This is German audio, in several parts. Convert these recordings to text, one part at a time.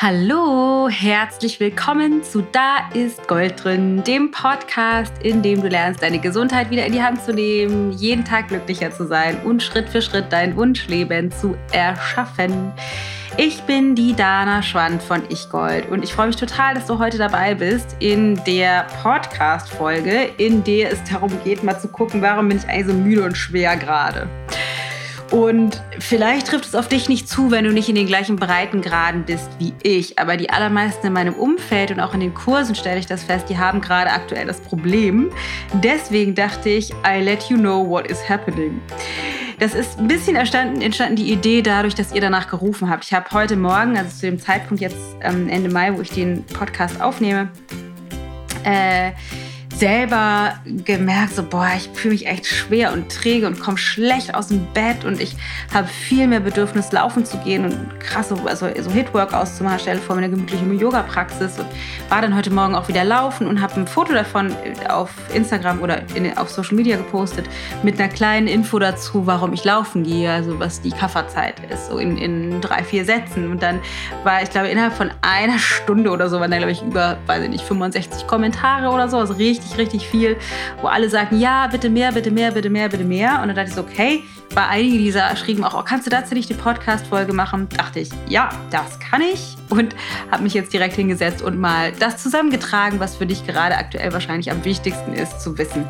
Hallo, herzlich willkommen zu Da ist Gold drin, dem Podcast, in dem du lernst, deine Gesundheit wieder in die Hand zu nehmen, jeden Tag glücklicher zu sein und Schritt für Schritt dein Wunschleben zu erschaffen. Ich bin die Dana Schwand von Ich Gold und ich freue mich total, dass du heute dabei bist in der Podcast-Folge, in der es darum geht, mal zu gucken, warum bin ich eigentlich so müde und schwer gerade. Und vielleicht trifft es auf dich nicht zu, wenn du nicht in den gleichen Breitengraden bist wie ich. Aber die allermeisten in meinem Umfeld und auch in den Kursen stelle ich das fest, die haben gerade aktuell das Problem. Deswegen dachte ich, I let you know what is happening. Das ist ein bisschen entstanden, entstanden die Idee dadurch, dass ihr danach gerufen habt. Ich habe heute Morgen, also zu dem Zeitpunkt jetzt ähm, Ende Mai, wo ich den Podcast aufnehme, äh, selber gemerkt, so, boah, ich fühle mich echt schwer und träge und komme schlecht aus dem Bett und ich habe viel mehr Bedürfnis, laufen zu gehen und krasse, also so Hit-Workouts zu machen, stelle vor mir eine gemütliche Yoga-Praxis und war dann heute Morgen auch wieder laufen und habe ein Foto davon auf Instagram oder in, auf Social Media gepostet mit einer kleinen Info dazu, warum ich laufen gehe, also was die Kafferzeit ist, so in, in drei, vier Sätzen. Und dann war, ich glaube, innerhalb von einer Stunde oder so waren da, glaube ich, über, weiß ich nicht, 65 Kommentare oder so, also richtig richtig, richtig viel, wo alle sagen, ja, bitte mehr, bitte mehr, bitte mehr, bitte mehr. Und dann dachte ich so, okay, bei einigen dieser schrieben auch, oh, kannst du dazu nicht die Podcast-Folge machen? Dachte ich, ja, das kann ich. Und habe mich jetzt direkt hingesetzt und mal das zusammengetragen, was für dich gerade aktuell wahrscheinlich am wichtigsten ist zu wissen.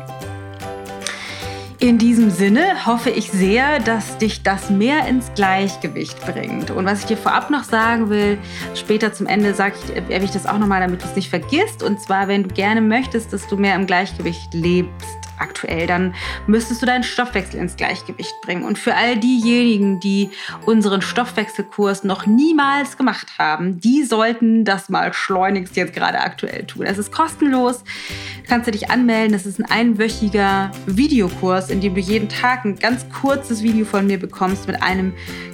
In diesem Sinne hoffe ich sehr, dass dich das mehr ins Gleichgewicht bringt. Und was ich dir vorab noch sagen will, später zum Ende sage ich, erwähne ich das auch nochmal, damit du es nicht vergisst. Und zwar, wenn du gerne möchtest, dass du mehr im Gleichgewicht lebst aktuell, dann müsstest du deinen Stoffwechsel ins Gleichgewicht bringen. Und für all diejenigen, die unseren Stoffwechselkurs noch niemals gemacht haben, die sollten das mal schleunigst jetzt gerade aktuell tun. Es ist kostenlos, kannst du dich anmelden. Das ist ein einwöchiger Videokurs, in dem du jeden Tag ein ganz kurzes Video von mir bekommst mit einem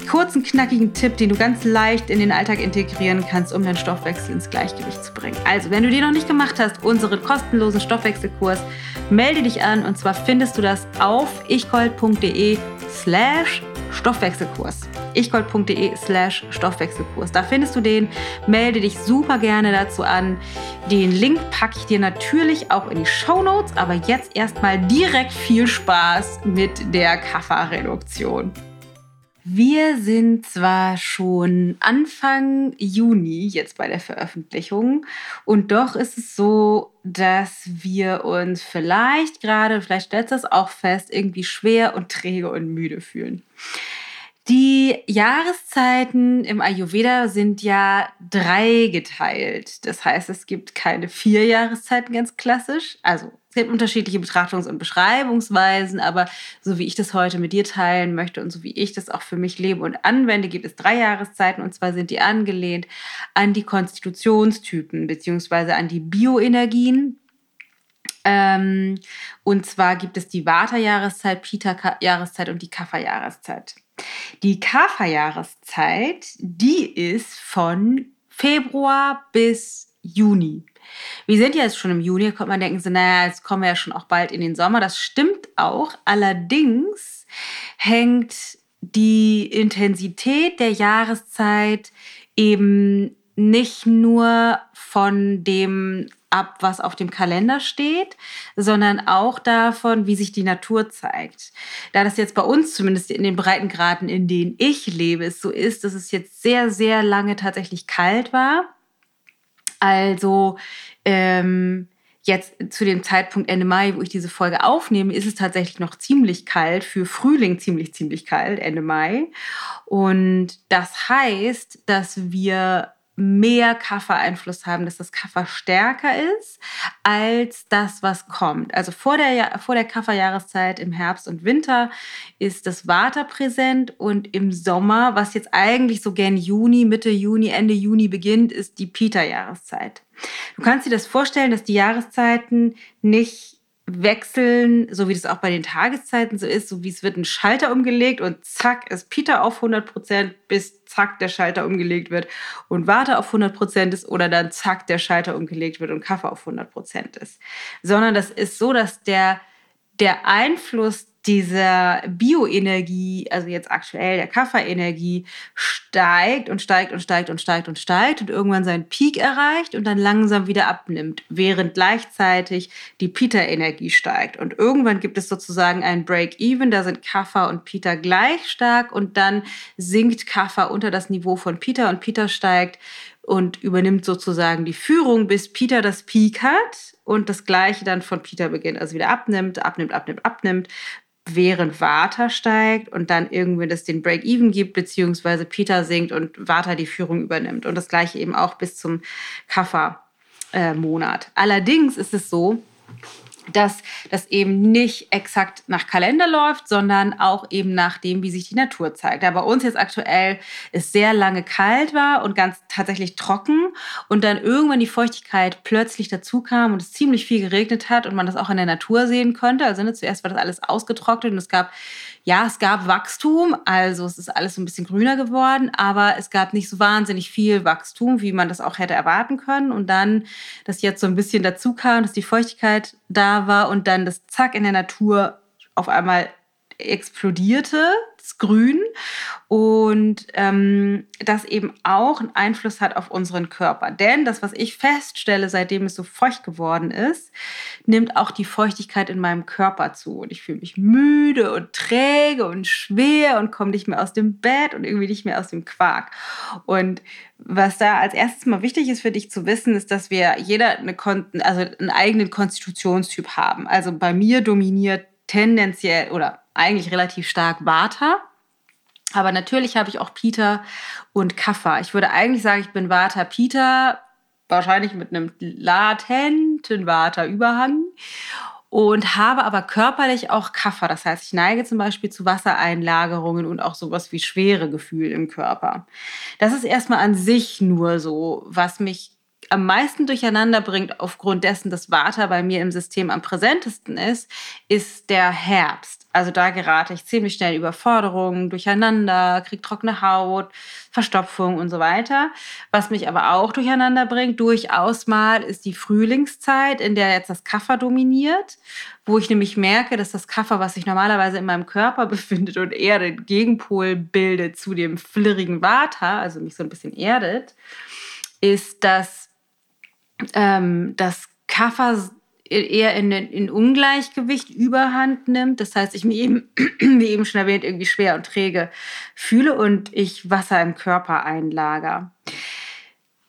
kurzen, knackigen Tipp, den du ganz leicht in den Alltag integrieren kannst, um deinen Stoffwechsel ins Gleichgewicht zu bringen. Also, wenn du den noch nicht gemacht hast, unseren kostenlosen Stoffwechselkurs, melde dich an und zwar findest du das auf ichgold.de slash Stoffwechselkurs. ichgold.de slash Stoffwechselkurs. Da findest du den. Melde dich super gerne dazu an. Den Link packe ich dir natürlich auch in die Show Notes. Aber jetzt erstmal direkt viel Spaß mit der Kafferreduktion. Wir sind zwar schon Anfang Juni jetzt bei der Veröffentlichung und doch ist es so, dass wir uns vielleicht gerade, vielleicht stellt das auch fest, irgendwie schwer und träge und müde fühlen. Die Jahreszeiten im Ayurveda sind ja drei geteilt. Das heißt, es gibt keine vier Jahreszeiten ganz klassisch, also es gibt unterschiedliche Betrachtungs- und Beschreibungsweisen, aber so wie ich das heute mit dir teilen möchte und so wie ich das auch für mich lebe und anwende, gibt es drei Jahreszeiten und zwar sind die angelehnt an die Konstitutionstypen beziehungsweise an die Bioenergien. Ähm, und zwar gibt es die Vata-Jahreszeit, Pita-Jahreszeit und die Kapha-Jahreszeit. Die Kapha-Jahreszeit, die ist von Februar bis Juni. Wir sind ja jetzt schon im Juni, da kommt man denken, so, naja, jetzt kommen wir ja schon auch bald in den Sommer. Das stimmt auch. Allerdings hängt die Intensität der Jahreszeit eben nicht nur von dem ab, was auf dem Kalender steht, sondern auch davon, wie sich die Natur zeigt. Da das jetzt bei uns zumindest in den Breitengraden, in denen ich lebe, so ist, dass es jetzt sehr, sehr lange tatsächlich kalt war also ähm, jetzt zu dem Zeitpunkt Ende Mai, wo ich diese Folge aufnehme, ist es tatsächlich noch ziemlich kalt, für Frühling ziemlich, ziemlich kalt, Ende Mai. Und das heißt, dass wir mehr Kaffereinfluss haben, dass das Kaffer stärker ist als das, was kommt. Also vor der, vor der Kafferjahreszeit im Herbst und Winter ist das Vata präsent und im Sommer, was jetzt eigentlich so gern Juni, Mitte Juni, Ende Juni beginnt, ist die Pita-Jahreszeit. Du kannst dir das vorstellen, dass die Jahreszeiten nicht wechseln, so wie das auch bei den Tageszeiten so ist, so wie es wird ein Schalter umgelegt und zack ist Peter auf 100 Prozent, bis zack der Schalter umgelegt wird und Warte auf 100 Prozent ist oder dann zack der Schalter umgelegt wird und Kaffee auf 100 Prozent ist. Sondern das ist so, dass der, der Einfluss dieser Bioenergie, also jetzt aktuell der Kafferenergie, steigt und steigt und steigt und steigt und steigt und irgendwann seinen Peak erreicht und dann langsam wieder abnimmt, während gleichzeitig die Pita-Energie steigt. Und irgendwann gibt es sozusagen ein Break-Even, da sind Kaffer und Pita gleich stark und dann sinkt Kaffer unter das Niveau von Pita und Pita steigt und übernimmt sozusagen die Führung, bis Peter das Peak hat und das gleiche dann von Peter beginnt, also wieder abnimmt, abnimmt, abnimmt, abnimmt, während Vata steigt und dann irgendwie das den Break-Even gibt, beziehungsweise Peter sinkt und Vata die Führung übernimmt. Und das gleiche eben auch bis zum Kaffer-Monat. Allerdings ist es so, dass das eben nicht exakt nach Kalender läuft, sondern auch eben nach dem, wie sich die Natur zeigt. Da bei uns jetzt aktuell es sehr lange kalt war und ganz tatsächlich trocken und dann irgendwann die Feuchtigkeit plötzlich dazu kam und es ziemlich viel geregnet hat und man das auch in der Natur sehen konnte. Also ne, zuerst war das alles ausgetrocknet und es gab ja, es gab Wachstum, also es ist alles so ein bisschen grüner geworden, aber es gab nicht so wahnsinnig viel Wachstum, wie man das auch hätte erwarten können. Und dann, dass jetzt so ein bisschen dazu kam, dass die Feuchtigkeit da war und dann das Zack in der Natur auf einmal explodierte, das Grün, und ähm, das eben auch einen Einfluss hat auf unseren Körper. Denn das, was ich feststelle, seitdem es so feucht geworden ist, nimmt auch die Feuchtigkeit in meinem Körper zu. Und ich fühle mich müde und träge und schwer und komme nicht mehr aus dem Bett und irgendwie nicht mehr aus dem Quark. Und was da als erstes mal wichtig ist für dich zu wissen, ist, dass wir jeder eine also einen eigenen Konstitutionstyp haben. Also bei mir dominiert tendenziell oder eigentlich relativ stark Vata. Aber natürlich habe ich auch Peter und Kaffa. Ich würde eigentlich sagen, ich bin Vata Peter, wahrscheinlich mit einem latenten Vata-Überhang und habe aber körperlich auch Kaffer. Das heißt, ich neige zum Beispiel zu Wassereinlagerungen und auch sowas wie schwere Gefühl im Körper. Das ist erstmal an sich nur so, was mich am meisten durcheinander bringt, aufgrund dessen, dass Vata bei mir im System am präsentesten ist, ist der Herbst. Also da gerate ich ziemlich schnell Überforderungen, durcheinander, kriege trockene Haut, Verstopfung und so weiter. Was mich aber auch durcheinander bringt, durchaus mal, ist die Frühlingszeit, in der jetzt das Kaffer dominiert, wo ich nämlich merke, dass das Kaffer, was sich normalerweise in meinem Körper befindet und eher den Gegenpol bildet zu dem flirrigen Vata, also mich so ein bisschen erdet, ist, dass ähm, das Kaffer eher in, in Ungleichgewicht überhand nimmt. Das heißt, ich mich eben, wie eben schon erwähnt, irgendwie schwer und träge fühle und ich Wasser im Körper einlager.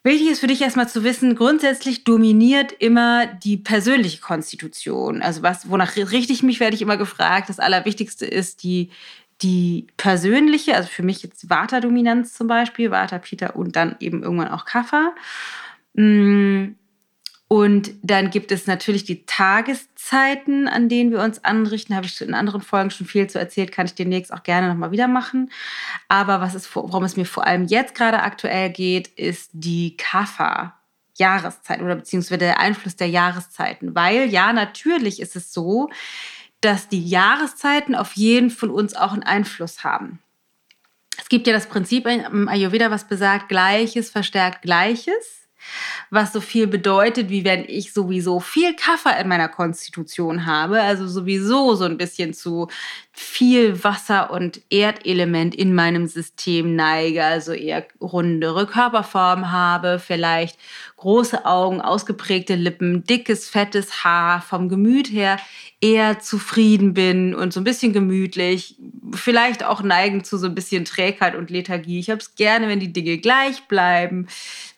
Wichtig ist für dich erstmal zu wissen, grundsätzlich dominiert immer die persönliche Konstitution. Also was, wonach richte ich mich, werde ich immer gefragt. Das Allerwichtigste ist die, die persönliche, also für mich jetzt Vata-Dominanz zum Beispiel, Vata, Peter und dann eben irgendwann auch Kaffer. Und dann gibt es natürlich die Tageszeiten, an denen wir uns anrichten. Habe ich in anderen Folgen schon viel zu erzählt, kann ich demnächst auch gerne nochmal wieder machen. Aber was ist, worum es mir vor allem jetzt gerade aktuell geht, ist die Kaffer. Jahreszeit oder beziehungsweise der Einfluss der Jahreszeiten. Weil ja, natürlich ist es so, dass die Jahreszeiten auf jeden von uns auch einen Einfluss haben. Es gibt ja das Prinzip im Ayurveda, was besagt, Gleiches verstärkt Gleiches was so viel bedeutet, wie wenn ich sowieso viel Kaffer in meiner Konstitution habe, also sowieso so ein bisschen zu viel Wasser und Erdelement in meinem System neige, also eher rundere Körperform habe, vielleicht große Augen, ausgeprägte Lippen, dickes, fettes Haar, vom Gemüt her eher zufrieden bin und so ein bisschen gemütlich, vielleicht auch neigen zu so ein bisschen Trägheit und Lethargie. Ich habe es gerne, wenn die Dinge gleich bleiben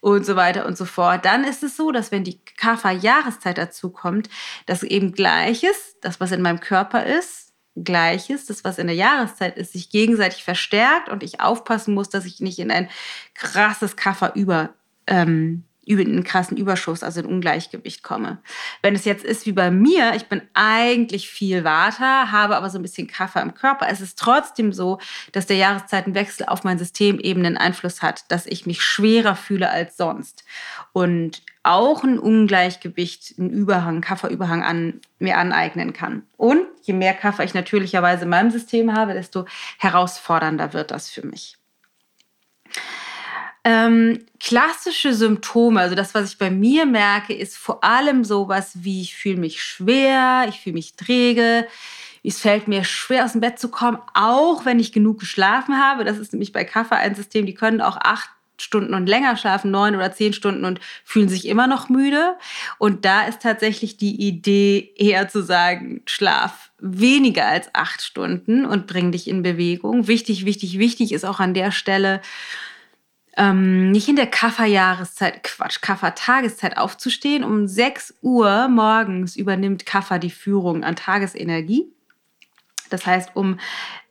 und so weiter und so fort. Dann ist es so, dass wenn die Kapha-Jahreszeit dazu kommt, dass eben Gleiches, das was in meinem Körper ist, Gleiches, das was in der Jahreszeit ist, sich gegenseitig verstärkt und ich aufpassen muss, dass ich nicht in ein krasses Kapha über ähm, über einen krassen Überschuss, also in Ungleichgewicht komme. Wenn es jetzt ist wie bei mir, ich bin eigentlich viel Water, habe aber so ein bisschen Kaffee im Körper. Es ist trotzdem so, dass der Jahreszeitenwechsel auf mein System eben einen Einfluss hat, dass ich mich schwerer fühle als sonst. Und auch ein Ungleichgewicht, ein Überhang, Kafferüberhang an mir aneignen kann. Und je mehr Kaffee ich natürlicherweise in meinem System habe, desto herausfordernder wird das für mich. Ähm, klassische Symptome, also das, was ich bei mir merke, ist vor allem sowas wie ich fühle mich schwer, ich fühle mich träge, es fällt mir schwer aus dem Bett zu kommen, auch wenn ich genug geschlafen habe. Das ist nämlich bei Kaffee ein System, die können auch acht Stunden und länger schlafen, neun oder zehn Stunden und fühlen sich immer noch müde. Und da ist tatsächlich die Idee eher zu sagen, schlaf weniger als acht Stunden und bring dich in Bewegung. Wichtig, wichtig, wichtig ist auch an der Stelle, ähm, nicht in der Kafferjahreszeit, Quatsch, Kaffertageszeit aufzustehen. Um 6 Uhr morgens übernimmt Kaffer die Führung an Tagesenergie. Das heißt, um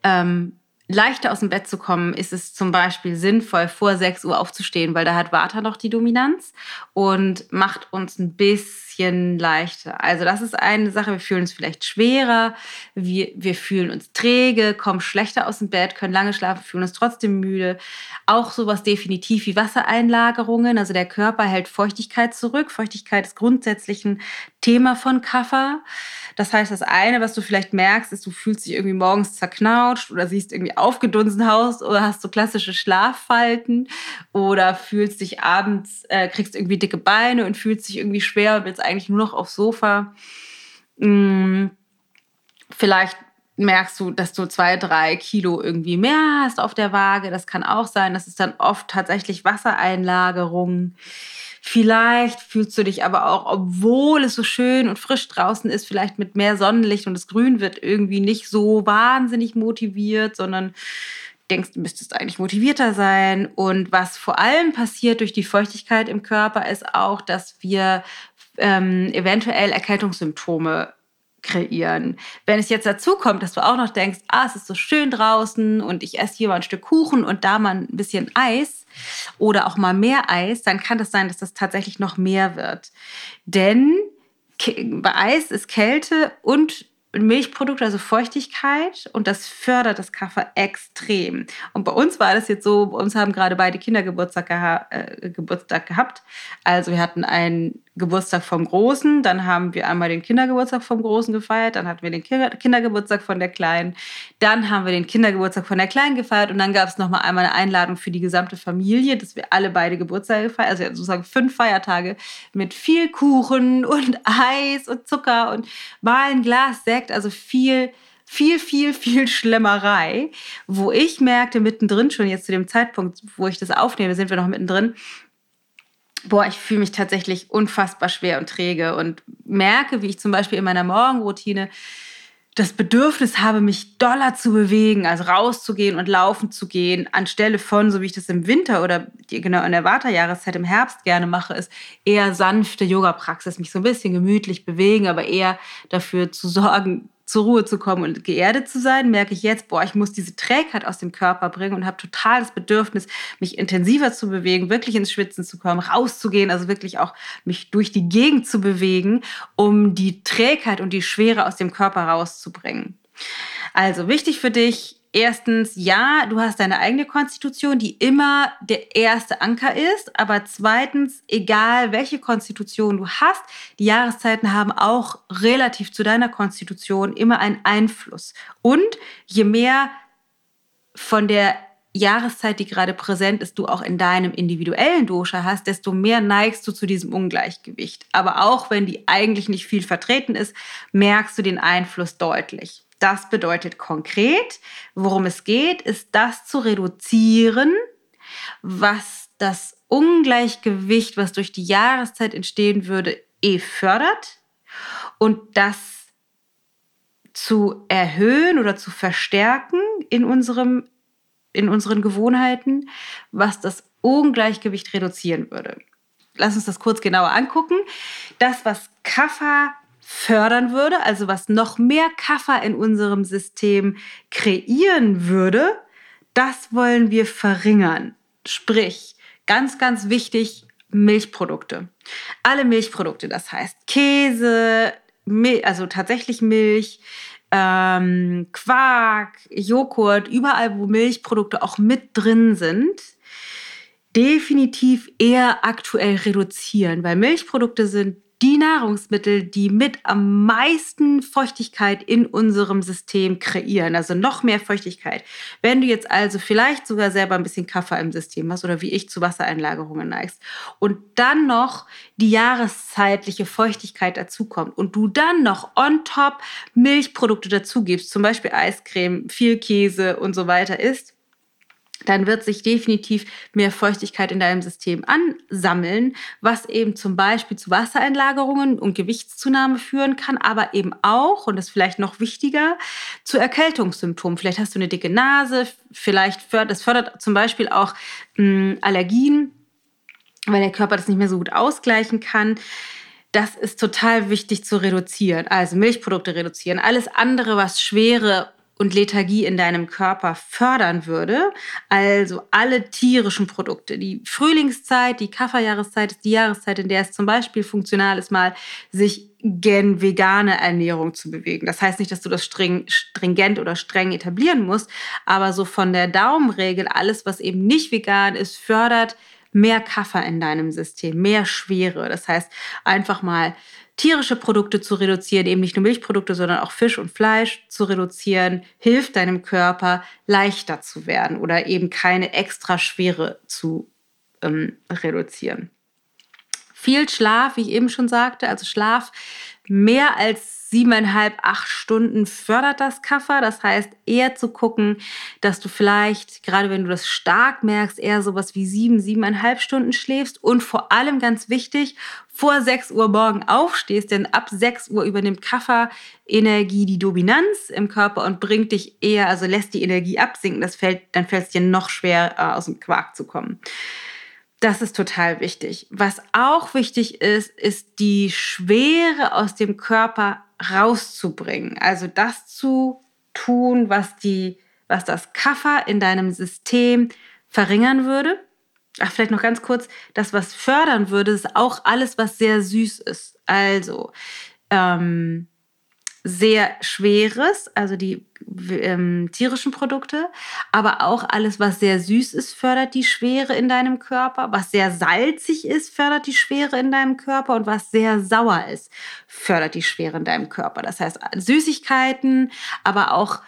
ähm, leichter aus dem Bett zu kommen, ist es zum Beispiel sinnvoll, vor 6 Uhr aufzustehen, weil da hat Vata noch die Dominanz und macht uns ein bisschen leichter. Also das ist eine Sache, wir fühlen uns vielleicht schwerer, wir, wir fühlen uns träge, kommen schlechter aus dem Bett, können lange schlafen, fühlen uns trotzdem müde. Auch sowas definitiv wie Wassereinlagerungen, also der Körper hält Feuchtigkeit zurück. Feuchtigkeit ist grundsätzlich ein Thema von Kaffer. Das heißt, das eine, was du vielleicht merkst, ist, du fühlst dich irgendwie morgens zerknautscht oder siehst irgendwie aufgedunsen aus oder hast so klassische Schlaffalten oder fühlst dich abends, äh, kriegst irgendwie dicke Beine und fühlst dich irgendwie schwer und willst eigentlich nur noch aufs Sofa. Hm, vielleicht merkst du, dass du zwei, drei Kilo irgendwie mehr hast auf der Waage. Das kann auch sein. Das ist dann oft tatsächlich Wassereinlagerung. Vielleicht fühlst du dich aber auch, obwohl es so schön und frisch draußen ist, vielleicht mit mehr Sonnenlicht und das Grün wird irgendwie nicht so wahnsinnig motiviert, sondern denkst, du müsstest eigentlich motivierter sein. Und was vor allem passiert durch die Feuchtigkeit im Körper, ist auch, dass wir ähm, eventuell Erkältungssymptome kreieren. Wenn es jetzt dazu kommt, dass du auch noch denkst, ah, es ist so schön draußen und ich esse hier mal ein Stück Kuchen und da mal ein bisschen Eis, oder auch mal mehr Eis, dann kann das sein, dass das tatsächlich noch mehr wird. Denn bei Eis ist Kälte und Milchprodukte, also Feuchtigkeit, und das fördert das Kaffee extrem. Und bei uns war das jetzt so, bei uns haben gerade beide Kinder Geburtstag, geha äh, Geburtstag gehabt. Also wir hatten einen Geburtstag vom Großen, dann haben wir einmal den Kindergeburtstag vom Großen gefeiert, dann hatten wir den Kindergeburtstag von der Kleinen, dann haben wir den Kindergeburtstag von der Kleinen gefeiert und dann gab es nochmal einmal eine Einladung für die gesamte Familie, dass wir alle beide Geburtstage feiern, also sozusagen fünf Feiertage mit viel Kuchen und Eis und Zucker und mal ein Glas Sekt, also viel viel, viel, viel Schlemmerei, wo ich merkte mittendrin schon jetzt zu dem Zeitpunkt, wo ich das aufnehme, sind wir noch mittendrin, boah, ich fühle mich tatsächlich unfassbar schwer und träge und merke, wie ich zum Beispiel in meiner Morgenroutine das Bedürfnis habe, mich doller zu bewegen, also rauszugehen und laufen zu gehen, anstelle von, so wie ich das im Winter oder genau in der Wartejahreszeit im Herbst gerne mache, ist eher sanfte Yoga-Praxis, mich so ein bisschen gemütlich bewegen, aber eher dafür zu sorgen, zur Ruhe zu kommen und geerdet zu sein, merke ich jetzt, boah, ich muss diese Trägheit aus dem Körper bringen und habe total das Bedürfnis, mich intensiver zu bewegen, wirklich ins Schwitzen zu kommen, rauszugehen, also wirklich auch mich durch die Gegend zu bewegen, um die Trägheit und die Schwere aus dem Körper rauszubringen. Also wichtig für dich, erstens, ja, du hast deine eigene Konstitution, die immer der erste Anker ist. Aber zweitens, egal welche Konstitution du hast, die Jahreszeiten haben auch relativ zu deiner Konstitution immer einen Einfluss. Und je mehr von der Jahreszeit, die gerade präsent ist, du auch in deinem individuellen Dosha hast, desto mehr neigst du zu diesem Ungleichgewicht. Aber auch wenn die eigentlich nicht viel vertreten ist, merkst du den Einfluss deutlich. Das bedeutet konkret, worum es geht, ist das zu reduzieren, was das Ungleichgewicht, was durch die Jahreszeit entstehen würde, eh fördert und das zu erhöhen oder zu verstärken in, unserem, in unseren Gewohnheiten, was das Ungleichgewicht reduzieren würde. Lass uns das kurz genauer angucken. Das, was Kaffer fördern würde, also was noch mehr Kaffer in unserem System kreieren würde, das wollen wir verringern. Sprich, ganz, ganz wichtig, Milchprodukte. Alle Milchprodukte, das heißt Käse, Mil also tatsächlich Milch, ähm, Quark, Joghurt, überall, wo Milchprodukte auch mit drin sind, definitiv eher aktuell reduzieren, weil Milchprodukte sind die Nahrungsmittel, die mit am meisten Feuchtigkeit in unserem System kreieren, also noch mehr Feuchtigkeit. Wenn du jetzt also vielleicht sogar selber ein bisschen Kaffee im System hast oder wie ich zu Wassereinlagerungen neigst und dann noch die jahreszeitliche Feuchtigkeit dazukommt und du dann noch on top Milchprodukte dazugibst, zum Beispiel Eiscreme, viel Käse und so weiter isst, dann wird sich definitiv mehr Feuchtigkeit in deinem System ansammeln, was eben zum Beispiel zu Wassereinlagerungen und Gewichtszunahme führen kann, aber eben auch, und das ist vielleicht noch wichtiger, zu Erkältungssymptomen. Vielleicht hast du eine dicke Nase, vielleicht fördert, das fördert zum Beispiel auch mh, hm, Allergien, weil der Körper das nicht mehr so gut ausgleichen kann. Das ist total wichtig zu reduzieren. Also Milchprodukte reduzieren. Alles andere, was schwere und Lethargie in deinem Körper fördern würde. Also alle tierischen Produkte. Die Frühlingszeit, die Kafferjahreszeit ist die Jahreszeit, in der es zum Beispiel funktional ist, mal sich gen vegane Ernährung zu bewegen. Das heißt nicht, dass du das streng, stringent oder streng etablieren musst, aber so von der Daumenregel, alles, was eben nicht vegan ist, fördert mehr Kaffer in deinem System, mehr Schwere. Das heißt, einfach mal tierische Produkte zu reduzieren, eben nicht nur Milchprodukte, sondern auch Fisch und Fleisch zu reduzieren, hilft deinem Körper leichter zu werden oder eben keine extra Schwere zu ähm, reduzieren. Viel Schlaf, wie ich eben schon sagte, also Schlaf mehr als siebeneinhalb, acht Stunden fördert das Kaffer. Das heißt, eher zu gucken, dass du vielleicht, gerade wenn du das stark merkst, eher sowas wie sieben, siebeneinhalb Stunden schläfst und vor allem ganz wichtig, vor 6 Uhr morgen aufstehst, denn ab 6 Uhr übernimmt Kafferenergie die Dominanz im Körper und bringt dich eher, also lässt die Energie absinken. Das fällt, dann fällt es dir noch schwer, äh, aus dem Quark zu kommen. Das ist total wichtig. Was auch wichtig ist, ist die Schwere aus dem Körper rauszubringen. Also das zu tun, was die, was das Kaffer in deinem System verringern würde. Ach, vielleicht noch ganz kurz, das, was fördern würde, ist auch alles, was sehr süß ist. Also ähm, sehr Schweres, also die ähm, tierischen Produkte, aber auch alles, was sehr süß ist, fördert die Schwere in deinem Körper. Was sehr salzig ist, fördert die Schwere in deinem Körper. Und was sehr sauer ist, fördert die Schwere in deinem Körper. Das heißt, Süßigkeiten, aber auch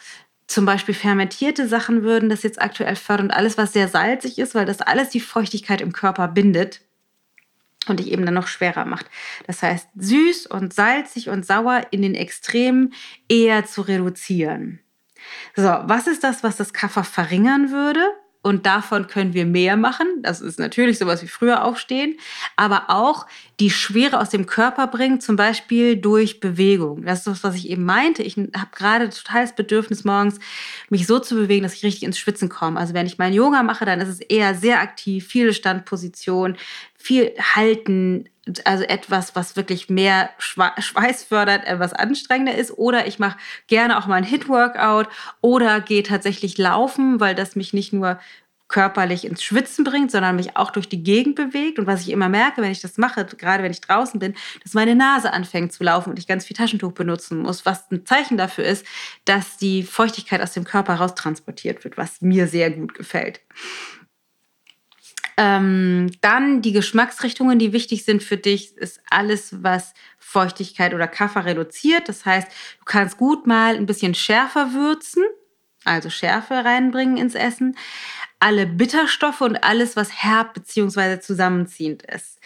zum Beispiel fermentierte Sachen würden das jetzt aktuell fördern. Und alles, was sehr salzig ist, weil das alles die Feuchtigkeit im Körper bindet, und dich eben dann noch schwerer macht. Das heißt, süß und salzig und sauer in den Extremen eher zu reduzieren. So, was ist das, was das Kaffer verringern würde? Und davon können wir mehr machen. Das ist natürlich sowas wie früher aufstehen, aber auch die Schwere aus dem Körper bringen, zum Beispiel durch Bewegung. Das ist das, was ich eben meinte. Ich habe gerade total das Bedürfnis morgens, mich so zu bewegen, dass ich richtig ins Schwitzen komme. Also wenn ich mein Yoga mache, dann ist es eher sehr aktiv, viele Standpositionen, viel halten, also etwas, was wirklich mehr Schweiß fördert, etwas anstrengender ist. Oder ich mache gerne auch mal ein Hit-Workout oder gehe tatsächlich laufen, weil das mich nicht nur körperlich ins Schwitzen bringt, sondern mich auch durch die Gegend bewegt. Und was ich immer merke, wenn ich das mache, gerade wenn ich draußen bin, dass meine Nase anfängt zu laufen und ich ganz viel Taschentuch benutzen muss, was ein Zeichen dafür ist, dass die Feuchtigkeit aus dem Körper raustransportiert wird, was mir sehr gut gefällt. Ähm, dann die Geschmacksrichtungen, die wichtig sind für dich, ist alles, was Feuchtigkeit oder Kaffer reduziert. Das heißt, du kannst gut mal ein bisschen schärfer würzen, also Schärfe reinbringen ins Essen alle Bitterstoffe und alles, was herb bzw. zusammenziehend ist.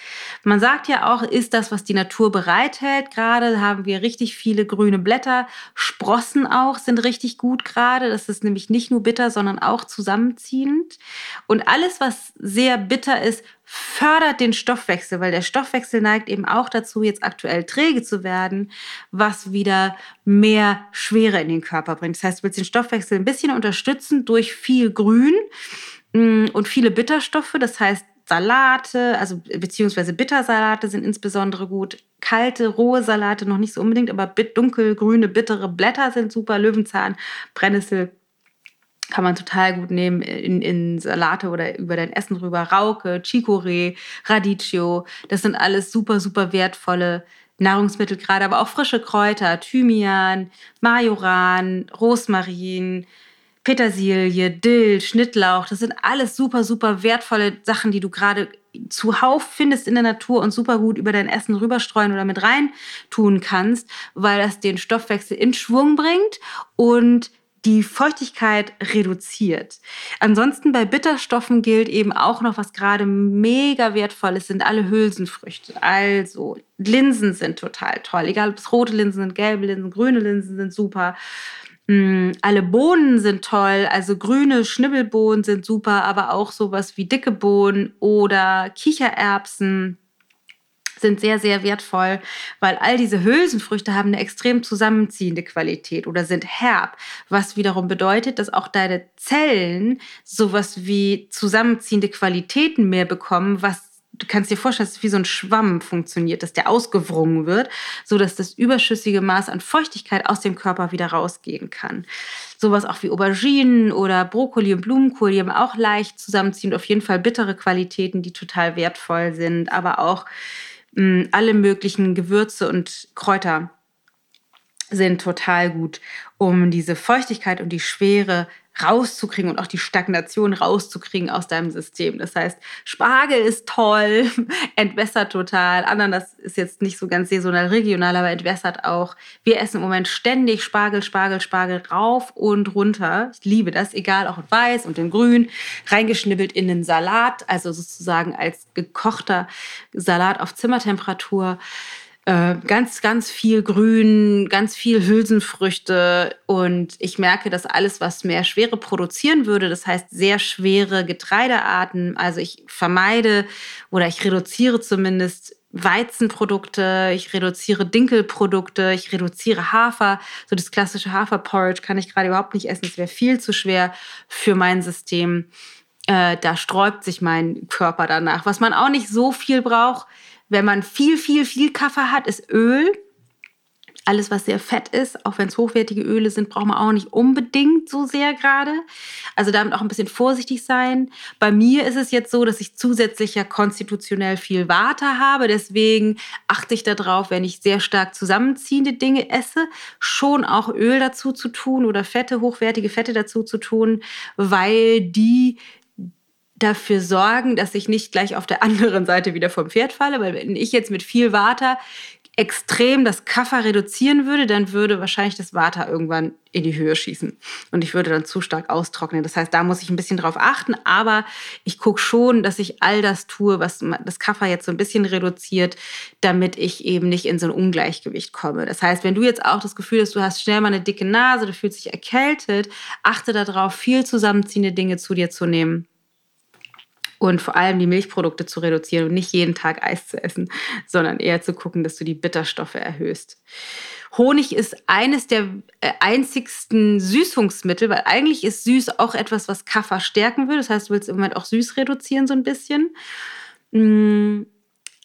Man sagt ja auch, ist das, was die Natur bereithält. Gerade haben wir richtig viele grüne Blätter. Sprossen auch sind richtig gut gerade. Das ist nämlich nicht nur bitter, sondern auch zusammenziehend. Und alles, was sehr bitter ist, fördert den Stoffwechsel, weil der Stoffwechsel neigt eben auch dazu, jetzt aktuell träge zu werden, was wieder mehr Schwere in den Körper bringt. Das heißt, du willst den Stoffwechsel ein bisschen unterstützen durch viel Grün mm, und viele Bitterstoffe. Das heißt, Salate, also beziehungsweise Bittersalate sind insbesondere gut. Kalte, rohe Salate noch nicht so unbedingt, aber dunkelgrüne, bittere Blätter sind super. Löwenzahn, Brennnessel, kann man total gut nehmen in, in Salate oder über dein Essen rüber. Rauke, Chicorée, Radicchio, das sind alles super, super wertvolle Nahrungsmittel gerade, aber auch frische Kräuter, Thymian, Majoran, Rosmarin, Petersilie, Dill, Schnittlauch, das sind alles super, super wertvolle Sachen, die du gerade zuhauf findest in der Natur und super gut über dein Essen rüberstreuen oder mit rein tun kannst, weil das den Stoffwechsel in Schwung bringt und die Feuchtigkeit reduziert. Ansonsten bei Bitterstoffen gilt eben auch noch, was gerade mega wertvoll ist, sind alle Hülsenfrüchte. Also Linsen sind total toll, egal ob es rote Linsen sind, gelbe Linsen, grüne Linsen sind super. Mm, alle Bohnen sind toll, also grüne Schnibbelbohnen sind super, aber auch sowas wie dicke Bohnen oder Kichererbsen sind sehr, sehr wertvoll, weil all diese Hülsenfrüchte haben eine extrem zusammenziehende Qualität oder sind herb, was wiederum bedeutet, dass auch deine Zellen sowas wie zusammenziehende Qualitäten mehr bekommen, was du kannst dir vorstellen, dass es wie so ein Schwamm funktioniert, dass der ausgewrungen wird, so dass das überschüssige Maß an Feuchtigkeit aus dem Körper wieder rausgehen kann. Sowas auch wie Auberginen oder Brokkoli und Blumenkohl, die haben auch leicht zusammenziehend, auf jeden Fall bittere Qualitäten, die total wertvoll sind, aber auch mh, alle möglichen Gewürze und Kräuter sind total gut, um diese Feuchtigkeit und die Schwere rauszukriegen und auch die Stagnation rauszukriegen aus deinem System. Das heißt, Spargel ist toll, entwässert total. Ananas ist jetzt nicht so ganz saisonal regional, aber entwässert auch. Wir essen im Moment ständig Spargel, Spargel, Spargel rauf und runter. Ich liebe das, egal, auch in weiß und in grün, reingeschnibbelt in den Salat, also sozusagen als gekochter Salat auf Zimmertemperatur. Äh, ganz, ganz viel Grün, ganz viel Hülsenfrüchte. Und ich merke, dass alles, was mehr Schwere produzieren würde, das heißt sehr schwere Getreidearten, also ich vermeide oder ich reduziere zumindest Weizenprodukte, ich reduziere Dinkelprodukte, ich reduziere Hafer. So das klassische Haferporridge kann ich gerade überhaupt nicht essen. Es wäre viel zu schwer für mein System. Äh, da sträubt sich mein Körper danach. Was man auch nicht so viel braucht, wenn man viel, viel, viel Kaffee hat, ist Öl. Alles, was sehr fett ist, auch wenn es hochwertige Öle sind, braucht man auch nicht unbedingt so sehr gerade. Also damit auch ein bisschen vorsichtig sein. Bei mir ist es jetzt so, dass ich zusätzlich ja konstitutionell viel Water habe. Deswegen achte ich darauf, wenn ich sehr stark zusammenziehende Dinge esse, schon auch Öl dazu zu tun oder Fette, hochwertige Fette dazu zu tun, weil die dafür sorgen, dass ich nicht gleich auf der anderen Seite wieder vom Pferd falle, weil wenn ich jetzt mit viel Water extrem das Kaffer reduzieren würde, dann würde wahrscheinlich das Water irgendwann in die Höhe schießen und ich würde dann zu stark austrocknen. Das heißt, da muss ich ein bisschen drauf achten, aber ich gucke schon, dass ich all das tue, was das Kaffer jetzt so ein bisschen reduziert, damit ich eben nicht in so ein Ungleichgewicht komme. Das heißt, wenn du jetzt auch das Gefühl hast, du hast schnell mal eine dicke Nase, du fühlst dich erkältet, achte darauf, viel zusammenziehende Dinge zu dir zu nehmen und vor allem die Milchprodukte zu reduzieren und nicht jeden Tag Eis zu essen, sondern eher zu gucken, dass du die Bitterstoffe erhöhst. Honig ist eines der äh, einzigsten Süßungsmittel, weil eigentlich ist süß auch etwas, was Kaffer stärken will. Das heißt, du willst im Moment auch süß reduzieren so ein bisschen. Mm,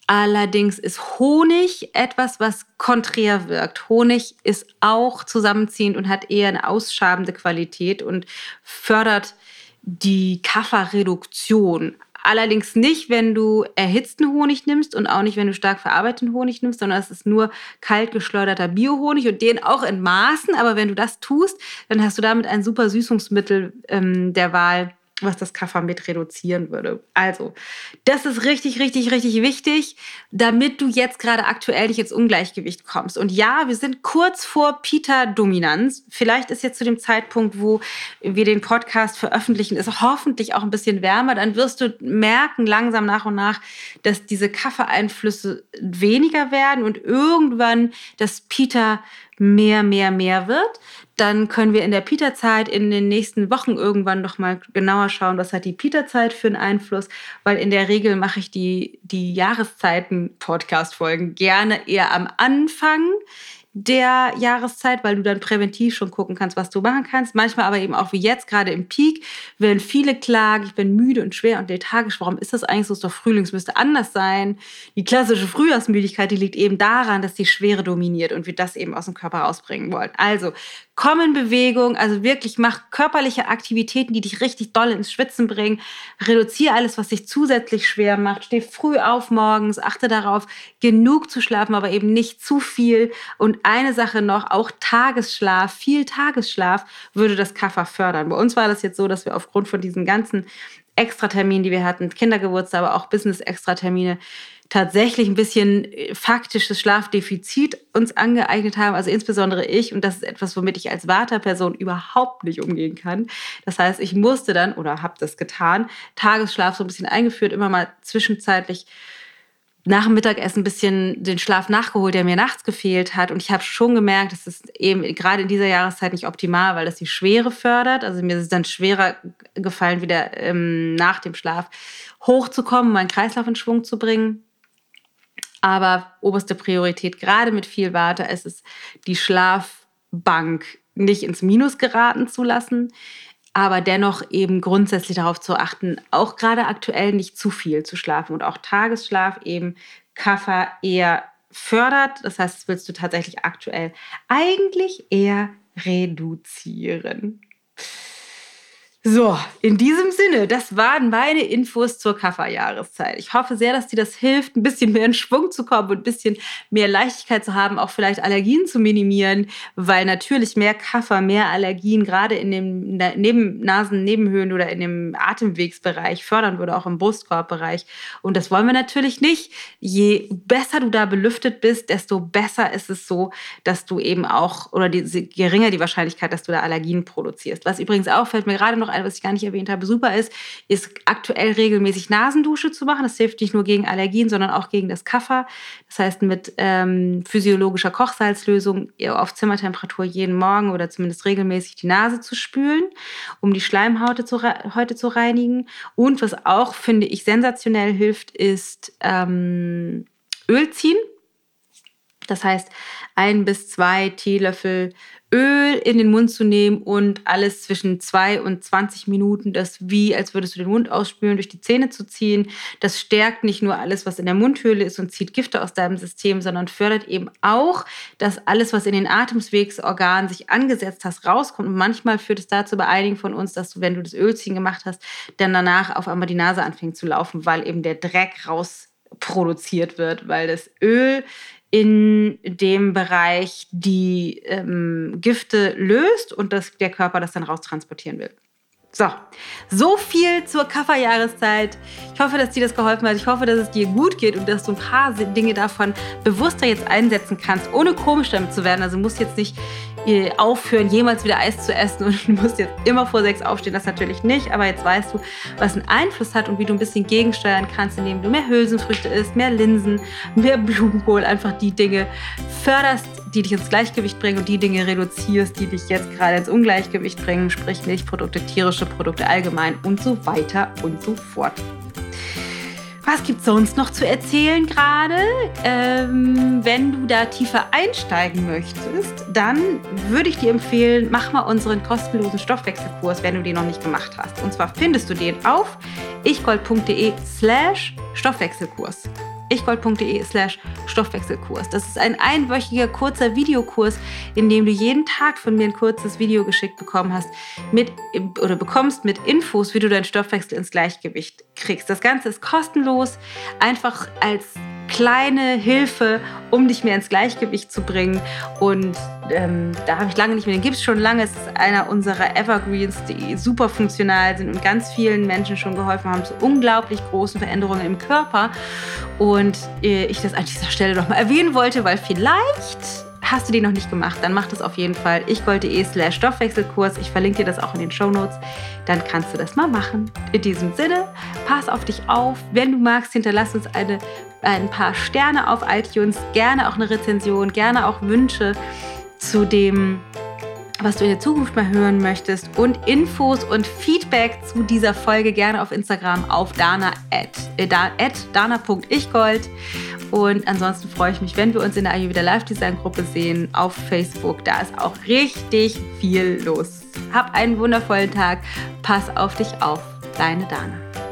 allerdings ist Honig etwas, was konträr wirkt. Honig ist auch zusammenziehend und hat eher eine ausschabende Qualität und fördert die Kafferreduktion. Allerdings nicht, wenn du erhitzten Honig nimmst und auch nicht, wenn du stark verarbeiteten Honig nimmst, sondern es ist nur kalt geschleuderter Biohonig und den auch in Maßen. Aber wenn du das tust, dann hast du damit ein super Süßungsmittel ähm, der Wahl was das Kaffermit reduzieren würde. Also, das ist richtig, richtig, richtig wichtig, damit du jetzt gerade aktuell nicht ins Ungleichgewicht kommst. Und ja, wir sind kurz vor Peter-Dominanz. Vielleicht ist jetzt zu dem Zeitpunkt, wo wir den Podcast veröffentlichen, ist hoffentlich auch ein bisschen wärmer. Dann wirst du merken, langsam nach und nach, dass diese Kaffeeeinflüsse weniger werden und irgendwann das Peter mehr, mehr, mehr wird dann können wir in der Peterzeit in den nächsten Wochen irgendwann noch mal genauer schauen, was hat die Peterzeit für einen Einfluss, weil in der Regel mache ich die, die Jahreszeiten-Podcast-Folgen gerne eher am Anfang der Jahreszeit, weil du dann präventiv schon gucken kannst, was du machen kannst. Manchmal aber eben auch wie jetzt, gerade im Peak, wenn viele klagen, ich bin müde und schwer und lethargisch. Warum ist das eigentlich so? Ist doch Frühling, es müsste anders sein. Die klassische Frühjahrsmüdigkeit, die liegt eben daran, dass die Schwere dominiert und wir das eben aus dem Körper rausbringen wollen. Also komm in Bewegung, also wirklich mach körperliche Aktivitäten, die dich richtig doll ins Schwitzen bringen. Reduziere alles, was dich zusätzlich schwer macht. Steh früh auf morgens, achte darauf, genug zu schlafen, aber eben nicht zu viel. Und eine Sache noch, auch Tagesschlaf, viel Tagesschlaf würde das Kaffer fördern. Bei uns war das jetzt so, dass wir aufgrund von diesen ganzen Extraterminen, die wir hatten, Kindergeburtstag, aber auch Business-Extratermine, tatsächlich ein bisschen äh, faktisches Schlafdefizit uns angeeignet haben, also insbesondere ich. Und das ist etwas, womit ich als Vata-Person überhaupt nicht umgehen kann. Das heißt, ich musste dann oder habe das getan, Tagesschlaf so ein bisschen eingeführt, immer mal zwischenzeitlich nach dem Mittagessen ein bisschen den Schlaf nachgeholt, der mir nachts gefehlt hat. Und ich habe schon gemerkt, dass es eben gerade in dieser Jahreszeit nicht optimal, weil das die Schwere fördert. Also mir ist es dann schwerer gefallen, wieder ähm, nach dem Schlaf hochzukommen, meinen Kreislauf in Schwung zu bringen. Aber oberste Priorität, gerade mit viel Warte, ist es, die Schlafbank nicht ins Minus geraten zu lassen, aber dennoch eben grundsätzlich darauf zu achten, auch gerade aktuell nicht zu viel zu schlafen und auch Tagesschlaf eben Kaffer eher fördert. Das heißt, das willst du tatsächlich aktuell eigentlich eher reduzieren. So, in diesem Sinne, das waren meine Infos zur Kafferjahreszeit. Ich hoffe sehr, dass dir das hilft, ein bisschen mehr in Schwung zu kommen und ein bisschen mehr Leichtigkeit zu haben, auch vielleicht Allergien zu minimieren, weil natürlich mehr Kaffer, mehr Allergien gerade in dem neben Nasennebenhöhlen oder in dem Atemwegsbereich fördern würde, auch im Brustkorbbereich. Und das wollen wir natürlich nicht. Je besser du da belüftet bist, desto besser ist es so, dass du eben auch, oder die, geringer die Wahrscheinlichkeit, dass du da Allergien produzierst. Was übrigens auch, fällt mir gerade noch ein, was ich gar nicht erwähnt habe, super ist, ist aktuell regelmäßig Nasendusche zu machen. Das hilft nicht nur gegen Allergien, sondern auch gegen das Kaffer. Das heißt, mit ähm, physiologischer Kochsalzlösung auf Zimmertemperatur jeden Morgen oder zumindest regelmäßig die Nase zu spülen, um die Schleimhaut zu, heute zu reinigen. Und was auch, finde ich, sensationell hilft, ist ähm, Öl ziehen. Das heißt, ein bis zwei Teelöffel Öl in den Mund zu nehmen und alles zwischen zwei und 20 Minuten, das wie, als würdest du den Mund ausspülen, durch die Zähne zu ziehen. Das stärkt nicht nur alles, was in der Mundhöhle ist und zieht Gifte aus deinem System, sondern fördert eben auch, dass alles, was in den Atemwegsorganen sich angesetzt hast, rauskommt. Und manchmal führt es dazu bei einigen von uns, dass du, wenn du das Ölziehen gemacht hast, dann danach auf einmal die Nase anfängt zu laufen, weil eben der Dreck raus produziert wird, weil das Öl in dem Bereich die ähm, Gifte löst und dass der Körper das dann raustransportieren will. So, so viel zur Kafferjahreszeit. Ich hoffe, dass dir das geholfen hat. Ich hoffe, dass es dir gut geht und dass du ein paar Dinge davon bewusster jetzt einsetzen kannst, ohne komisch damit zu werden. Also musst jetzt nicht äh, aufhören, jemals wieder Eis zu essen und musst jetzt immer vor sechs aufstehen. Das natürlich nicht. Aber jetzt weißt du, was einen Einfluss hat und wie du ein bisschen gegensteuern kannst, indem du mehr Hülsenfrüchte isst, mehr Linsen, mehr Blumenkohl, einfach die Dinge förderst, die dich ins Gleichgewicht bringen und die Dinge reduzierst, die dich jetzt gerade ins Ungleichgewicht bringen, sprich Milchprodukte, tierische Produkte allgemein und so weiter und so fort. Was gibt es sonst noch zu erzählen gerade? Ähm, wenn du da tiefer einsteigen möchtest, dann würde ich dir empfehlen, mach mal unseren kostenlosen Stoffwechselkurs, wenn du den noch nicht gemacht hast. Und zwar findest du den auf ichgold.de slash Stoffwechselkurs ichgold.de slash Stoffwechselkurs. Das ist ein einwöchiger kurzer Videokurs, in dem du jeden Tag von mir ein kurzes Video geschickt bekommen hast mit oder bekommst mit Infos, wie du deinen Stoffwechsel ins Gleichgewicht kriegst. Das Ganze ist kostenlos, einfach als kleine Hilfe, um dich mehr ins Gleichgewicht zu bringen. Und ähm, da habe ich lange nicht mehr, den gibt es schon lange. Es ist einer unserer Evergreens, die super funktional sind und ganz vielen Menschen schon geholfen haben zu unglaublich großen Veränderungen im Körper. Und äh, ich das an dieser Stelle nochmal erwähnen wollte, weil vielleicht Hast du den noch nicht gemacht, dann mach das auf jeden Fall. ichgold.de slash Stoffwechselkurs. Ich verlinke dir das auch in den Show Notes. Dann kannst du das mal machen. In diesem Sinne, pass auf dich auf. Wenn du magst, hinterlass uns eine, ein paar Sterne auf iTunes. Gerne auch eine Rezension, gerne auch Wünsche zu dem was du in der Zukunft mal hören möchtest und Infos und Feedback zu dieser Folge gerne auf Instagram auf dana at, äh, dana.ichgold. Und ansonsten freue ich mich, wenn wir uns in der Ayurveda Live Design Gruppe sehen auf Facebook. Da ist auch richtig viel los. Hab einen wundervollen Tag. Pass auf dich auf. Deine Dana.